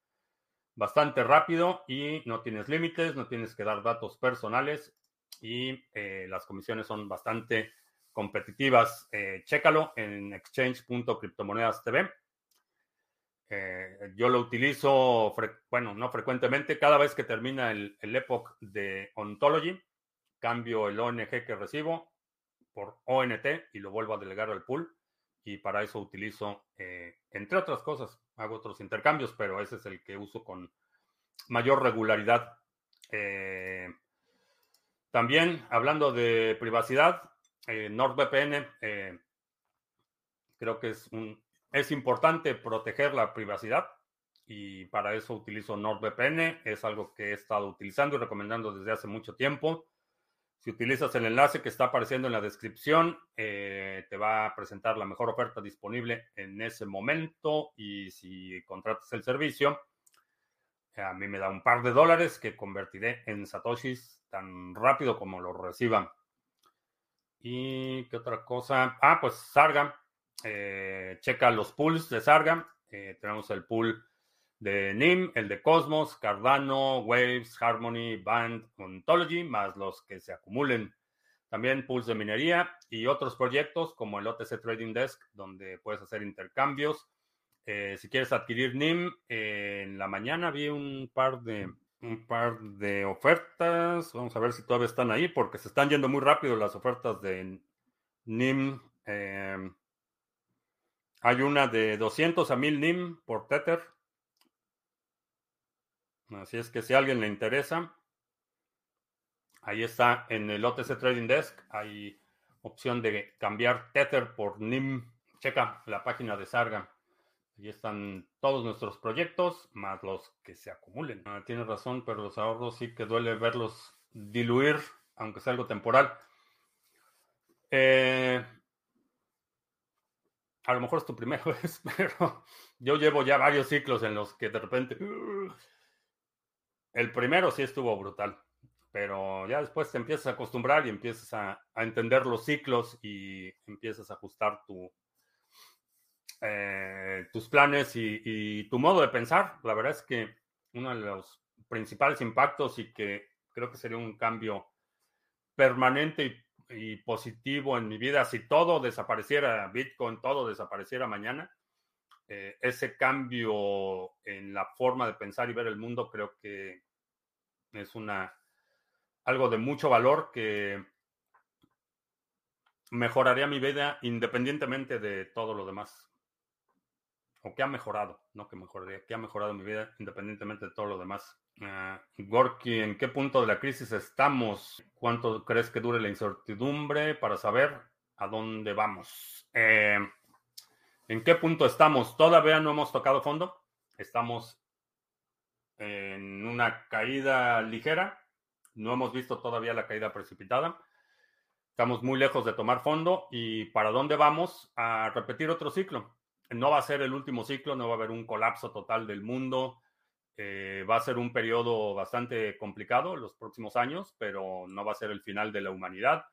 bastante rápido y no tienes límites, no tienes que dar datos personales y eh, las comisiones son bastante competitivas. Eh, chécalo en exchange.criptomonedas TV. yo lo utilizo, bueno, no frecuentemente, cada vez que termina el, el epoch de Ontology, cambio el ONG que recibo por ONT y lo vuelvo a delegar al pool y para eso utilizo, eh, entre otras cosas, hago otros intercambios, pero ese es el que uso con mayor regularidad. Eh, también hablando de privacidad, eh, NordVPN, creo que es, un, es importante proteger la privacidad y para eso utilizo NordVPN. Es algo que he estado utilizando y recomendando desde hace mucho tiempo. Si utilizas el enlace que está apareciendo en la descripción, eh, te va a presentar la mejor oferta disponible en ese momento y si contratas el servicio, a mí me da un par de dólares que convertiré en satoshis tan rápido como lo reciba. ¿Y qué otra cosa? Ah, pues Sarga. Eh, checa los pools de Sarga. Eh, tenemos el pool de NIM, el de Cosmos, Cardano, Waves, Harmony, Band, Ontology, más los que se acumulen. También pools de minería y otros proyectos como el OTC Trading Desk, donde puedes hacer intercambios. Eh, si quieres adquirir NIM, en la mañana vi un par de un par de ofertas. Vamos a ver si todavía están ahí, porque se están yendo muy rápido las ofertas de NIM. Em, hay una de 200 a 1000 NIM por Tether. Así es que si a alguien le interesa, ahí está en el OTC Trading Desk. Hay opción de cambiar Tether por NIM. Checa la página de Sarga. Ahí están todos nuestros proyectos, más los que se acumulen. Ah, tienes razón, pero los ahorros sí que duele verlos diluir, aunque sea algo temporal. Eh, a lo mejor es tu primera vez, pero yo llevo ya varios ciclos en los que de repente... el primero sí estuvo brutal, pero ya después te empiezas a acostumbrar y empiezas a entender los ciclos y empiezas a ajustar tu, eh, tus planes y, tu modo de pensar. La verdad es que uno de los principales impactos y que creo que sería un cambio permanente y, positivo en mi vida, si todo desapareciera, Bitcoin, todo desapareciera mañana, eh, ese cambio en la forma de pensar y ver el mundo creo que es una algo de mucho valor que mejoraría mi vida independientemente de todo lo demás o que ha mejorado, no que mejoraría, que ha mejorado mi vida independientemente de todo lo demás. Uh, Gorky, ¿en qué punto de la crisis estamos? ¿Cuánto crees que dure la incertidumbre para saber a dónde vamos? Eh, ¿En qué punto estamos? Todavía no hemos tocado fondo. Estamos en una caída ligera. No hemos visto todavía la caída precipitada. Estamos muy lejos de tomar fondo. ¿Y para dónde vamos? A repetir otro ciclo no va a ser el último ciclo, no va a haber un colapso total del mundo. Eh, va a ser un periodo bastante complicado los próximos años, pero no va a ser el final de la humanidad.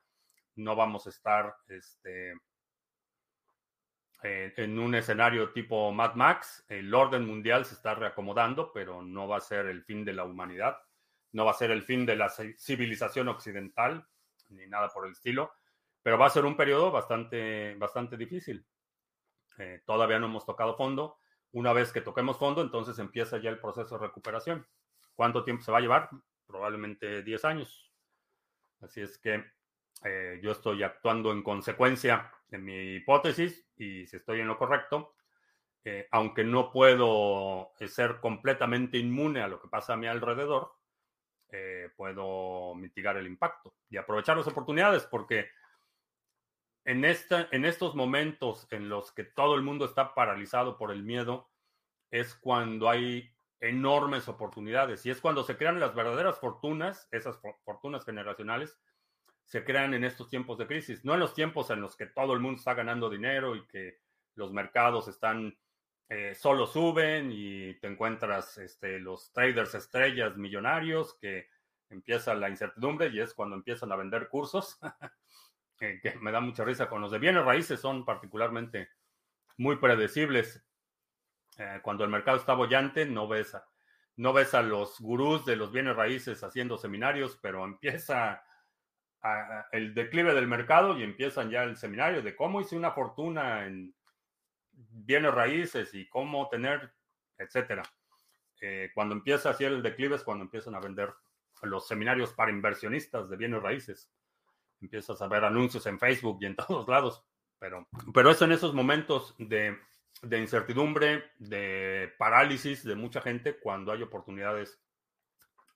No vamos a estar este, en un escenario tipo Mad Max. El orden mundial se está reacomodando, pero no va a ser el fin de la humanidad. No va a ser el fin de la civilización occidental, ni nada por el estilo. Pero va a ser un periodo bastante, bastante difícil. Eh, todavía no hemos tocado fondo. Una vez que toquemos fondo, entonces empieza ya el proceso de recuperación. ¿Cuánto tiempo se va a llevar? Probablemente 10 años. Así es que eh, yo estoy actuando en consecuencia de mi hipótesis y si estoy en lo correcto, eh, aunque no puedo ser completamente inmune a lo que pasa a mi alrededor, puedo mitigar el impacto y aprovechar las oportunidades porque en, esta, en estos momentos en los que todo el mundo está paralizado por el miedo, es cuando hay enormes oportunidades y es cuando se crean las verdaderas fortunas, esas fortunas generacionales, se crean en estos tiempos de crisis, no en los tiempos en los que todo el mundo está ganando dinero y que los mercados están eh, solo suben y te encuentras este, los traders estrellas millonarios que empieza la incertidumbre y es cuando empiezan a vender cursos. que, me da mucha risa con los de bienes raíces, son particularmente muy predecibles. Eh, cuando el mercado está bollante, no ves, a, no ves a los gurús de los bienes raíces haciendo seminarios, pero empieza el declive del mercado y empiezan ya el seminario de cómo hice una fortuna en bienes raíces y cómo tener, etcétera. Eh, cuando empieza así el declive es cuando empiezan a vender los seminarios para inversionistas de bienes raíces empiezas a ver anuncios en Facebook y en todos lados. Pero, pero es en esos momentos de, de incertidumbre, de parálisis de mucha gente, cuando hay oportunidades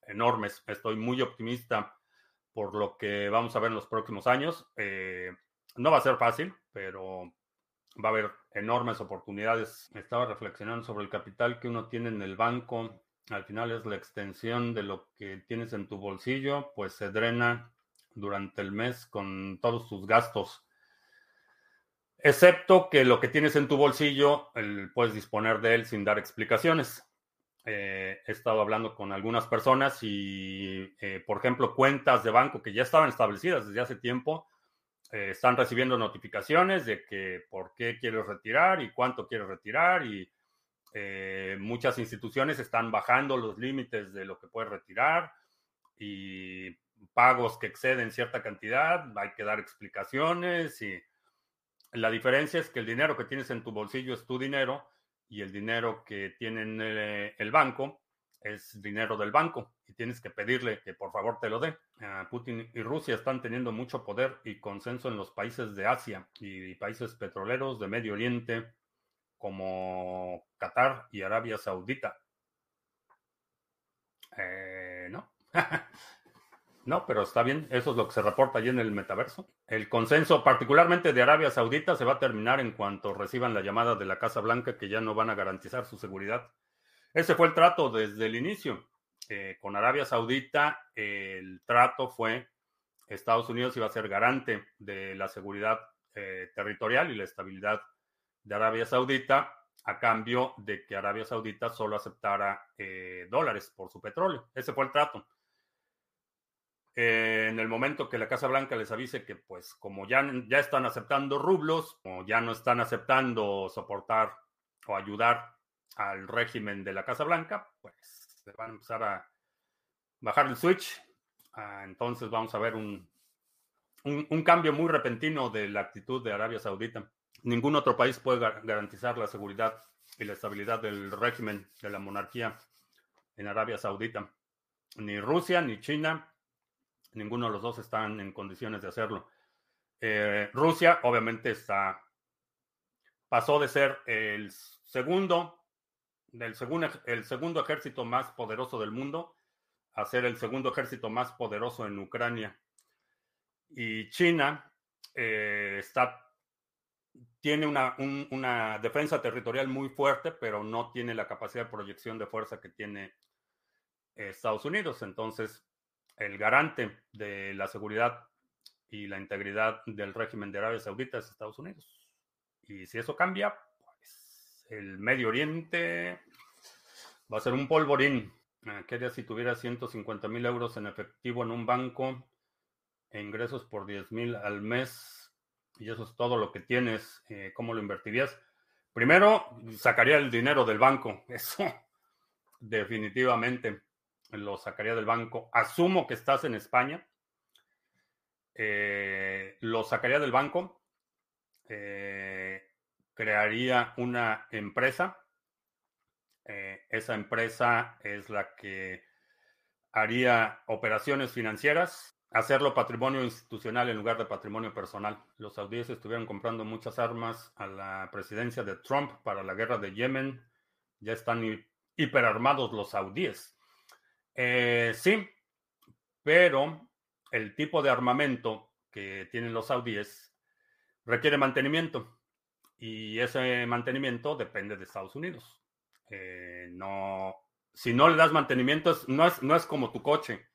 enormes. Estoy muy optimista por lo que vamos a ver en los próximos años. Eh, no va a ser fácil, pero va a haber enormes oportunidades. Estaba reflexionando sobre el capital que uno tiene en el banco. Al final es la extensión de lo que tienes en tu bolsillo, pues se drena durante el mes con todos tus gastos. Excepto que lo que tienes en tu bolsillo, puedes disponer de él sin dar explicaciones. Eh, he estado hablando con algunas personas y, eh, por ejemplo, cuentas de banco que ya estaban establecidas desde hace tiempo, eh, están recibiendo notificaciones de que por qué quieres retirar y cuánto quieres retirar y muchas instituciones están bajando los límites de lo que puedes retirar y pagos que exceden cierta cantidad, hay que dar explicaciones y la diferencia es que el dinero que tienes en tu bolsillo es tu dinero y el dinero que tiene en el, banco es dinero del banco y tienes que pedirle que por favor te lo dé. Putin y Rusia están teniendo mucho poder y consenso en los países de Asia y países petroleros de Medio Oriente como Qatar y Arabia Saudita. Eh, no. No, pero está bien, eso es lo que se reporta allí en el metaverso. El consenso, particularmente de Arabia Saudita, se va a terminar en cuanto reciban la llamada de la Casa Blanca que ya no van a garantizar su seguridad. Ese fue el trato desde el inicio. Eh, con Arabia Saudita, el trato fue Estados Unidos iba a ser garante de la seguridad eh, territorial y la estabilidad de Arabia Saudita a cambio de que Arabia Saudita solo aceptara eh, dólares por su petróleo. Ese fue el trato. Eh, en el momento que la Casa Blanca les avise que, pues, como ya, ya están aceptando rublos, o ya no están aceptando soportar o ayudar al régimen de la Casa Blanca, pues se van a empezar a bajar el switch. Ah, entonces vamos a ver un, un, cambio muy repentino de la actitud de Arabia Saudita. Ningún otro país puede garantizar la seguridad y la estabilidad del régimen de la monarquía en Arabia Saudita. Ni Rusia, ni China, Ninguno de los dos están en condiciones de hacerlo. Eh, Rusia, obviamente, está. Pasó de ser el segundo, del el segundo ejército más poderoso del mundo a ser el segundo ejército más poderoso en Ucrania. Y China eh, está, tiene una, una defensa territorial muy fuerte, pero no tiene la capacidad de proyección de fuerza que tiene Estados Unidos. Entonces, el garante de la seguridad y la integridad del régimen de Arabia Saudita es Estados Unidos. Y si eso cambia, pues el Medio Oriente va a ser un polvorín. Ah, ¿Qué harías si tuvieras 150 mil euros en efectivo en un banco e ingresos por 10 mil al mes? Y eso es todo lo que tienes. Eh, ¿Cómo lo invertirías? Primero, sacaría el dinero del banco. Eso, definitivamente lo sacaría del banco. Asumo que estás en España. Eh, lo sacaría del banco. Eh, crearía una empresa. Eh, esa empresa es la que haría operaciones financieras, hacerlo patrimonio institucional en lugar de patrimonio personal. Los saudíes estuvieron comprando muchas armas a la presidencia de Trump para la guerra de Yemen. Ya están hiperarmados los saudíes. Eh, sí, pero el tipo de armamento que tienen los saudíes requiere mantenimiento y ese mantenimiento depende de Estados Unidos. Eh, no, si no le das mantenimiento, no, es, no es como tu coche,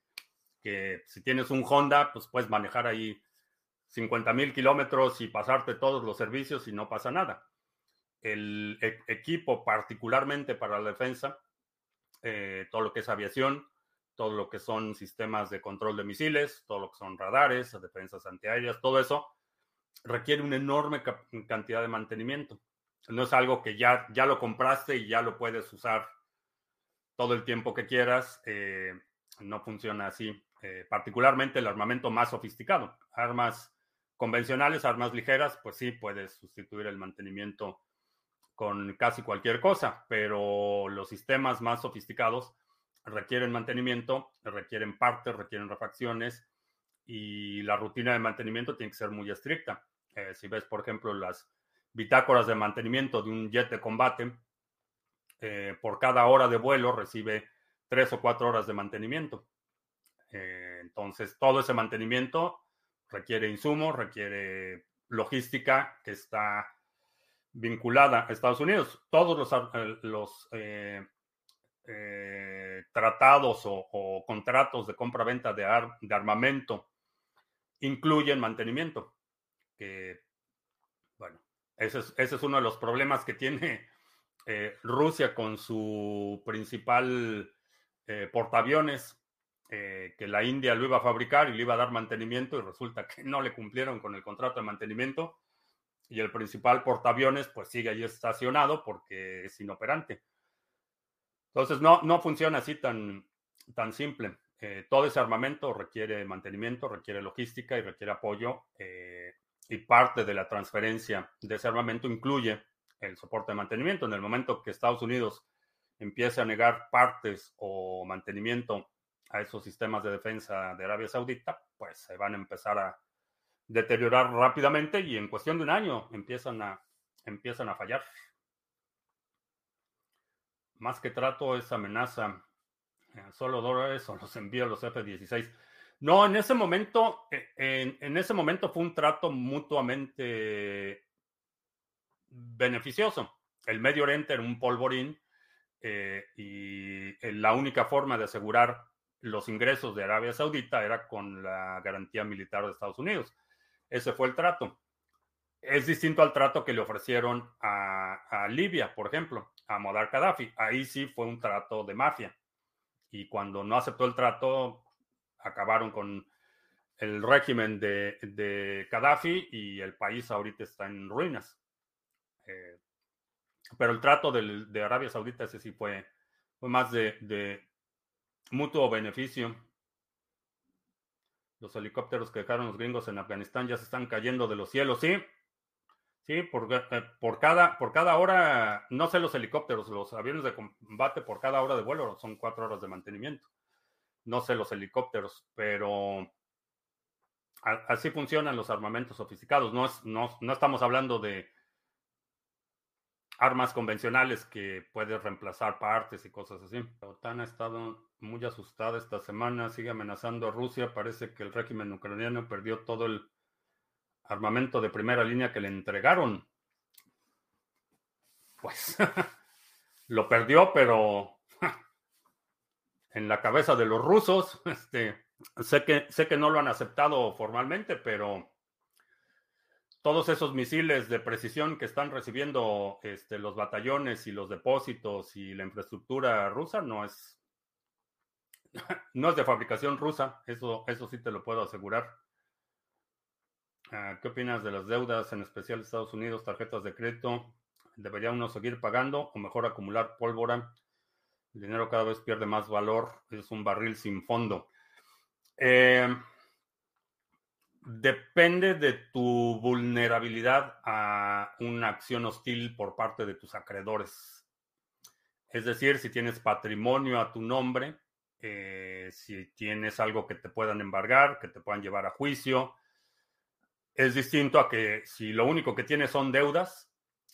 que si tienes un Honda, pues puedes manejar ahí 50 mil kilómetros y pasarte todos los servicios y no pasa nada. El e, equipo, particularmente para la defensa, eh, todo lo que es aviación, todo lo que son sistemas de control de misiles, todo lo que son radares, defensas antiaéreas, todo eso requiere una enorme cantidad de mantenimiento. No es algo que ya, ya lo compraste y ya lo puedes usar todo el tiempo que quieras. Eh, no funciona así. Eh, particularmente el armamento más sofisticado. Armas convencionales, armas ligeras, pues sí, puedes sustituir el mantenimiento con casi cualquier cosa, pero los sistemas más sofisticados requieren mantenimiento, requieren partes, requieren refacciones y la rutina de mantenimiento tiene que ser muy estricta. Eh, si ves, por ejemplo, las bitácoras de mantenimiento de un jet de combate, eh, por cada hora de vuelo recibe tres o cuatro horas de mantenimiento. Eh, entonces, todo ese mantenimiento requiere insumos, requiere logística que está vinculada a Estados Unidos. Todos los, eh, tratados o, contratos de compra-venta de, armamento incluyen mantenimiento. Bueno, ese es, uno de los problemas que tiene eh, Rusia con su principal portaaviones, que la India lo iba a fabricar y le iba a dar mantenimiento y resulta que no le cumplieron con el contrato de mantenimiento y el principal portaaviones pues sigue ahí estacionado porque es inoperante. Entonces no, no funciona así tan, tan simple. Eh, todo ese armamento requiere mantenimiento, requiere logística y requiere apoyo eh, y parte de la transferencia de ese armamento incluye el soporte de mantenimiento. En el momento que Estados Unidos empiece a negar partes o mantenimiento a esos sistemas de defensa de Arabia Saudita, pues se van a empezar a deteriorar rápidamente y en cuestión de un año empiezan a, empiezan a fallar. Más que trato es amenaza. Eh, solo dólares o los envío a los F-16. No, en ese momento, eh, en, ese momento fue un trato mutuamente beneficioso. El Medio Oriente era un polvorín eh, y la única forma de asegurar los ingresos de Arabia Saudita era con la garantía militar de Estados Unidos. Ese fue el trato. Es distinto al trato que le ofrecieron a, Libia, por ejemplo, a Muammar Gaddafi. Ahí sí fue un trato de mafia. Y cuando no aceptó el trato, acabaron con el régimen de, de Gaddafi y el país ahorita está en ruinas. Eh, pero el trato de Arabia Saudita ese sí fue, fue más de, de mutuo beneficio. Los helicópteros que dejaron los gringos en Afganistán ya se están cayendo de los cielos, ¿sí? Sí, por, eh, por, cada, por cada hora, no sé los helicópteros, los aviones de combate por cada hora de vuelo son cuatro horas de mantenimiento. No sé los helicópteros, pero así funcionan los armamentos sofisticados. No, es, no, no estamos hablando de armas convencionales que puedes reemplazar partes y cosas así. La OTAN ha estado muy asustada esta semana, sigue amenazando a Rusia. Parece que el régimen ucraniano perdió todo el armamento de primera línea que le entregaron. Pues lo perdió, pero en la cabeza de los rusos, este, sé que, sé que no lo han aceptado formalmente, pero todos esos misiles de precisión que están recibiendo este, los batallones y los depósitos y la infraestructura rusa no es, no es de fabricación rusa, eso, eso sí te lo puedo asegurar. Ah, ¿Qué opinas de las deudas, en especial Estados Unidos, tarjetas de crédito? ¿Debería uno seguir pagando o mejor acumular pólvora? El dinero cada vez pierde más valor, es un barril sin fondo. Eh, Depende de tu vulnerabilidad a una acción hostil por parte de tus acreedores. Es decir, si tienes patrimonio a tu nombre, eh, si tienes algo que te puedan embargar, que te puedan llevar a juicio, es distinto a que si lo único que tienes son deudas,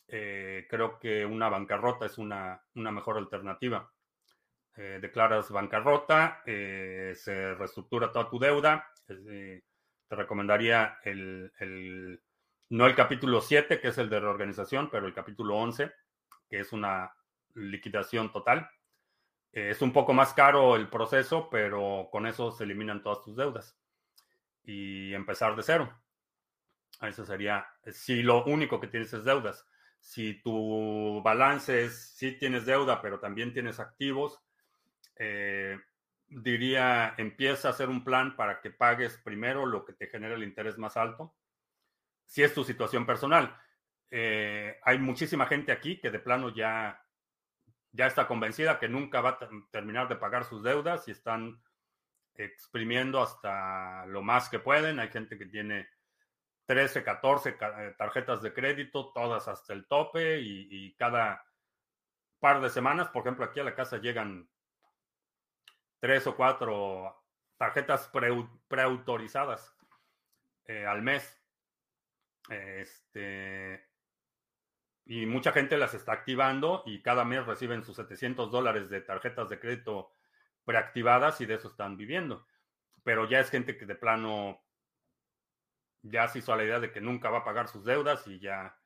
eh, creo que una bancarrota es una, mejor alternativa. Eh, declaras bancarrota, se reestructura toda tu deuda, te recomendaría el, no el capítulo 7, que es el de reorganización, pero el capítulo 11, que es una liquidación total. Eh, es un poco más caro el proceso, pero con eso se eliminan todas tus deudas. Y empezar de cero. Eso sería, si lo único que tienes es deudas. Si tu balance es, sí tienes deuda, pero también tienes activos, eh, diría, empieza a hacer un plan para que pagues primero lo que te genera el interés más alto, si es tu situación personal. Eh, hay muchísima gente aquí que de plano ya, ya está convencida que nunca va a terminar de pagar sus deudas y están exprimiendo hasta lo más que pueden. Hay gente que tiene 13, 14 eh, tarjetas de crédito, todas hasta el tope y, cada par de semanas, por ejemplo, aquí a la casa llegan tres o cuatro tarjetas preautorizadas eh, al mes. Este, y mucha gente las está activando y cada mes reciben sus 700 dólares de tarjetas de crédito preactivadas y de eso están viviendo. Pero ya es gente que de plano ya se hizo la idea de que nunca va a pagar sus deudas y ya,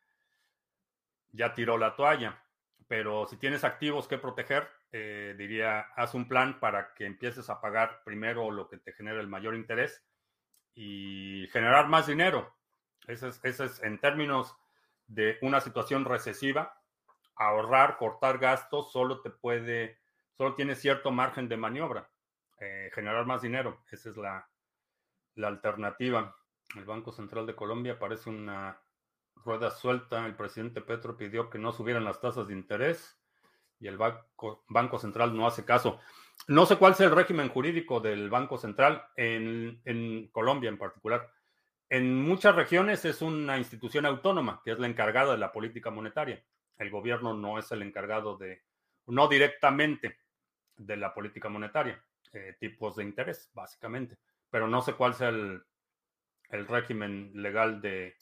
ya tiró la toalla. Pero si tienes activos que proteger, eh, diría, haz un plan para que empieces a pagar primero lo que te genera el mayor interés y generar más dinero. Ese es, ese es en términos de una situación recesiva, ahorrar, cortar gastos, solo te puede, solo tiene cierto margen de maniobra. Eh, generar más dinero, esa es la, la alternativa. El Banco Central de Colombia parece una rueda suelta. El presidente Petro pidió que no subieran las tasas de interés y el Banco, Central no hace caso. No sé cuál es el régimen jurídico del Banco Central en, en, Colombia en particular. En muchas regiones es una institución autónoma que es la encargada de la política monetaria. El gobierno no es el encargado de, no directamente de la política monetaria, eh, tipos de interés, básicamente. Pero no sé cuál sea el, el régimen legal de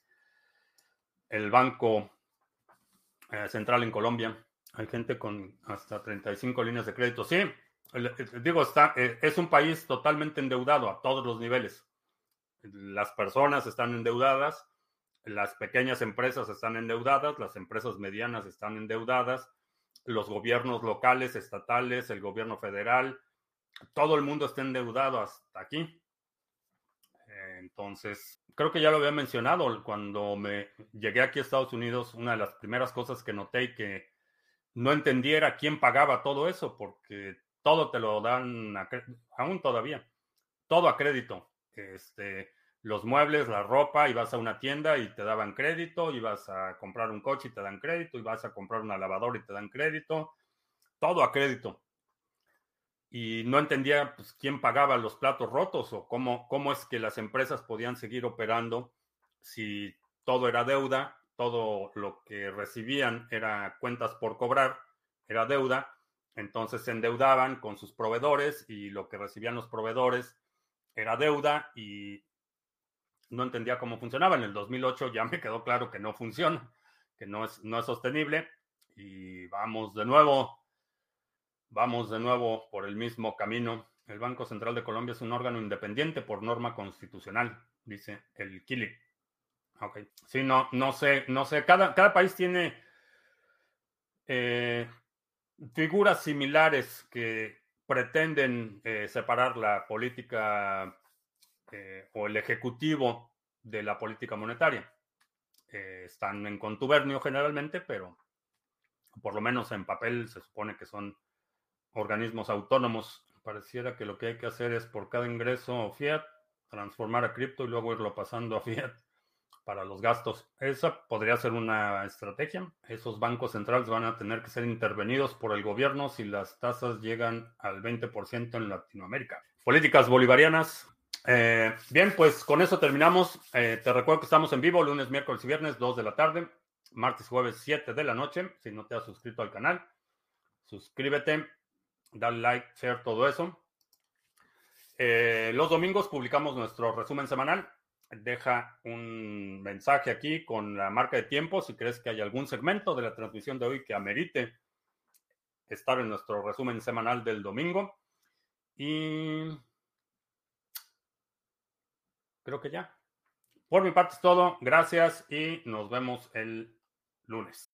el Banco eh, Central en Colombia. Hay gente con hasta 35 líneas de crédito. Sí, digo, está, eh, es un país totalmente endeudado a todos los niveles. Las personas están endeudadas, las pequeñas empresas están endeudadas, las empresas medianas están endeudadas, los gobiernos locales, estatales, el gobierno federal, todo el mundo está endeudado hasta aquí. Entonces, creo que ya lo había mencionado cuando me llegué aquí a Estados Unidos, una de las primeras cosas que noté que no entendiera quién pagaba todo eso, porque todo te lo dan, aún todavía, todo a crédito. Este, los muebles, la ropa, ibas a una tienda y te daban crédito, ibas a comprar un coche y te dan crédito, ibas a comprar una lavadora y te dan crédito, todo a crédito y no entendía pues, quién pagaba los platos rotos o cómo, cómo es que las empresas podían seguir operando si todo era deuda, todo lo que recibían era cuentas por cobrar, era deuda, entonces se endeudaban con sus proveedores y lo que recibían los proveedores era deuda y no entendía cómo funcionaba. En el 2008 ya me quedó claro que no funciona, que no es, no es sostenible y vamos de nuevo Vamos de nuevo por el mismo camino. El Banco Central de Colombia es un órgano independiente por norma constitucional, dice el Kili. Ok. Sí, no, no sé, no sé. Cada, cada país tiene eh, figuras similares que pretenden eh, separar la política eh, o el ejecutivo de la política monetaria. están en contubernio generalmente, pero por lo menos en papel se supone que son organismos autónomos. Pareciera que lo que hay que hacer es por cada ingreso fiat, transformar a cripto y luego irlo pasando a fiat para los gastos. Esa podría ser una estrategia. Esos bancos centrales van a tener que ser intervenidos por el gobierno si las tasas llegan al 20% en Latinoamérica. Políticas bolivarianas. Eh, bien, pues con eso terminamos. Eh, te recuerdo que estamos en vivo lunes, miércoles y viernes, 2 de la tarde, martes, jueves, 7 de la noche. Si no te has suscrito al canal, suscríbete dale like, share, todo eso. Eh, los domingos publicamos nuestro resumen semanal. Deja un mensaje aquí con la marca de tiempo si crees que hay algún segmento de la transmisión de hoy que amerite estar en nuestro resumen semanal del domingo. Y creo que ya. Por mi parte es todo. Gracias y nos vemos el lunes.